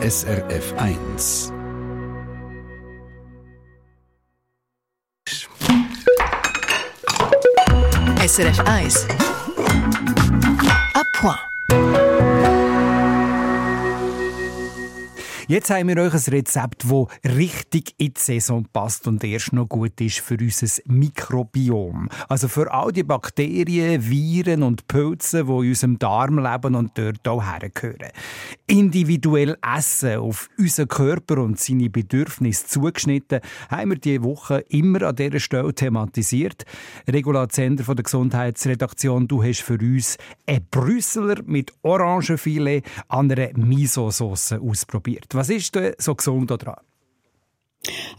SRF 1. SRF 1. À point. Jetzt haben wir euch ein Rezept, das richtig in die Saison passt und erst noch gut ist für unser Mikrobiom. Also für all die Bakterien, Viren und Pilze, die in unserem Darm leben und dort auch hergehören. Individuell essen, auf unseren Körper und seine Bedürfnisse zugeschnitten, haben wir diese Woche immer an dieser Stelle thematisiert. Regula Zender von der Gesundheitsredaktion, du hast für uns einen Brüsseler mit Orangenfilet an einer Miso-Sauce ausprobiert. Was ist denn so gesund daran?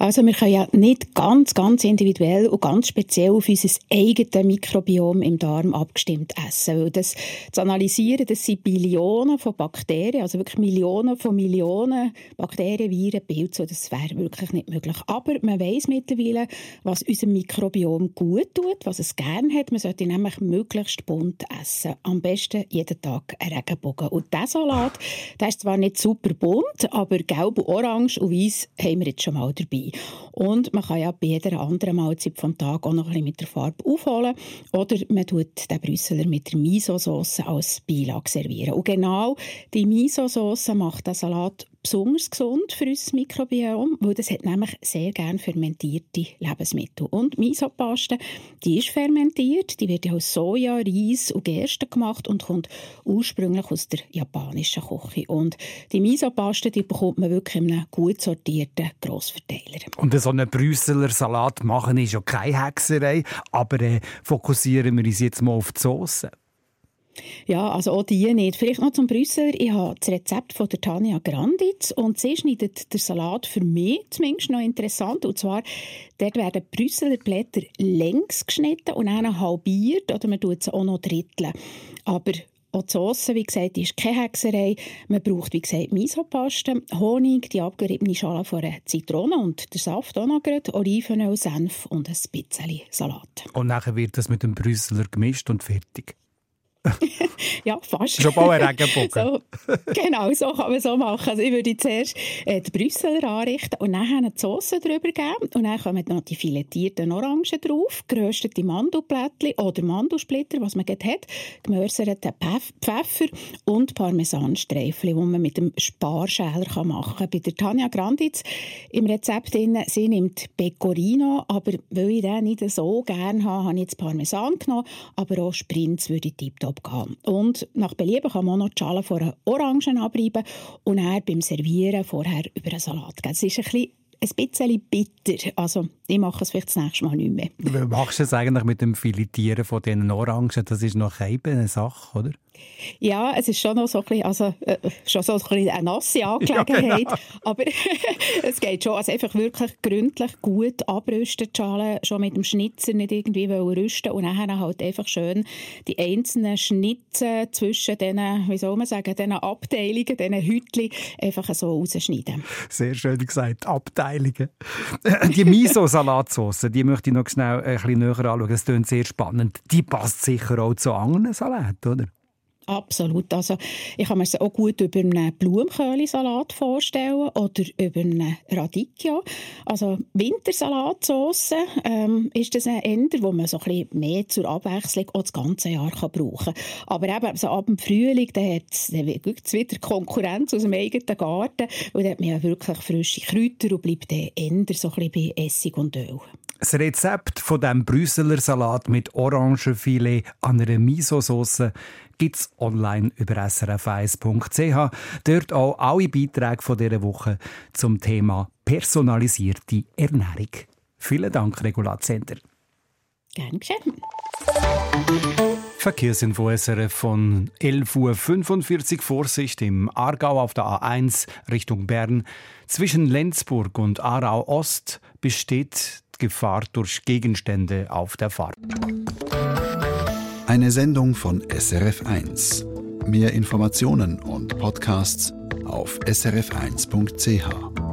Also wir können ja nicht ganz, ganz individuell und ganz speziell auf unser eigenes Mikrobiom im Darm abgestimmt essen. Weil das zu analysieren, das sind Billionen von Bakterien, also wirklich Millionen von Millionen Bakterien, Viren, Pilze, das wäre wirklich nicht möglich. Aber man weiß mittlerweile, was unserem Mikrobiom gut tut, was es gerne hat. Man sollte nämlich möglichst bunt essen. Am besten jeden Tag einen Regenbogen. Und dieser Salat, der ist zwar nicht super bunt, aber gelb, orange und weiß haben wir jetzt schon mal dabei. Und man kann ja bei jeder anderen Mahlzeit vom Tag auch noch ein bisschen mit der Farbe aufholen. Oder man tut den Brüsseler mit der Miso-Sauce als Beilage servieren. Und genau die Miso-Sauce macht den Salat besonders gesund für unser Mikrobiom, weil das hat nämlich sehr gerne fermentierte Lebensmittel. Und Misopaste, die ist fermentiert, die wird ja aus Soja, Reis und Gerste gemacht und kommt ursprünglich aus der japanischen Küche. Und die Misopaste, die bekommt man wirklich in einem gut sortierten Grossverteiler. Und so einen Brüsseler Salat machen ist ja keine Hexerei, aber äh, fokussieren wir uns jetzt mal auf die Sauce. Ja, also auch die nicht. Vielleicht noch zum Brüsseler. Ich habe das Rezept von der Tanja Granditz und sie schneidet den Salat für mich zumindest noch interessant. Und zwar, dort werden Brüsseler Blätter längs geschnitten und dann halbiert oder man tut sie auch noch dritteln. Aber auch die Sauce, wie gesagt, ist keine Hexerei. Man braucht, wie gesagt, Misopaste, Honig, die abgeriebene Schale von einer Zitrone und der Saft auch noch gerade, Olivenöl, Senf und ein bisschen Salat. Und nachher wird das mit dem Brüsseler gemischt und fertig. ja, fast. Schon bald ein Regenbogen. so, genau, so kann man so machen. Also ich würde zuerst äh, die Brüsseler anrichten und dann eine Sauce drüber geben und dann kommen noch die filetierten Orangen drauf, geröstete Mandelblättchen oder Mandelsplitter, was man gerade hat, gemörserten Pfeffer und Parmesanstreifen, die man mit dem Sparschäler machen kann. Bei der Tanja Granditz im Rezept drin, sie nimmt Pecorino, aber weil ich den nicht so gerne habe, habe ich jetzt Parmesan genommen, aber auch Sprinz würde ich tiptop abgehen. Und nach Belieben kann man noch die Schale von Orangen abreiben und dann beim Servieren vorher über einen Salat geben. Es ist ein bisschen ein bisschen bitter. Also, ich mache es vielleicht das nächste Mal nicht mehr. Wie machst du es eigentlich mit dem Filetieren von diesen Orangen? Das ist noch eine Sache, oder? Ja, es ist schon noch so ein bisschen, also, äh, schon so ein bisschen eine nasse Angelegenheit. Ja, genau. Aber es geht schon. Also einfach wirklich gründlich gut abrüsten, die Schale, schon mit dem Schnitzer nicht irgendwie rüsten und dann halt einfach schön die einzelnen Schnitzen zwischen diesen, wie soll man sagen, diesen Abteilungen, diesen Hütchen einfach so rausschneiden. Sehr schön gesagt, Abteilungen. Die Miso-Salatsauce, die möchte ich noch schnell ein bisschen näher anschauen. Das klingt sehr spannend. Die passt sicher auch zu anderen Salaten, oder? Absolut. Also, ich kann mir es auch gut über einen Blumenköhlisalat vorstellen oder über einen Radicchio. Also, Wintersalatsauce ähm, ist das ein Ender, wo man so ein bisschen mehr zur Abwechslung auch das ganze Jahr kann brauchen kann. Aber eben, also ab dem Frühling, dann hat es wieder Konkurrenz aus dem eigenen Garten, weil dann hat man ja wirklich frische Kräuter und bleibt der Ender so ein bisschen bei Essig und Öl. Das Rezept von dem Brüsseler Salat mit Orangenfilet an einer Miso-Sauce gibt es online über srf1.ch. Dort auch alle Beiträge von dieser Woche zum Thema personalisierte Ernährung. Vielen Dank, Regulazenter. Gern geschehen. Verkehrsinfo SRF von 11.45 Uhr. Vorsicht im Aargau auf der A1 Richtung Bern. Zwischen Lenzburg und Aarau Ost besteht Gefahr durch Gegenstände auf der Fahrt. Eine Sendung von SRF1. Mehr Informationen und Podcasts auf srf1.ch.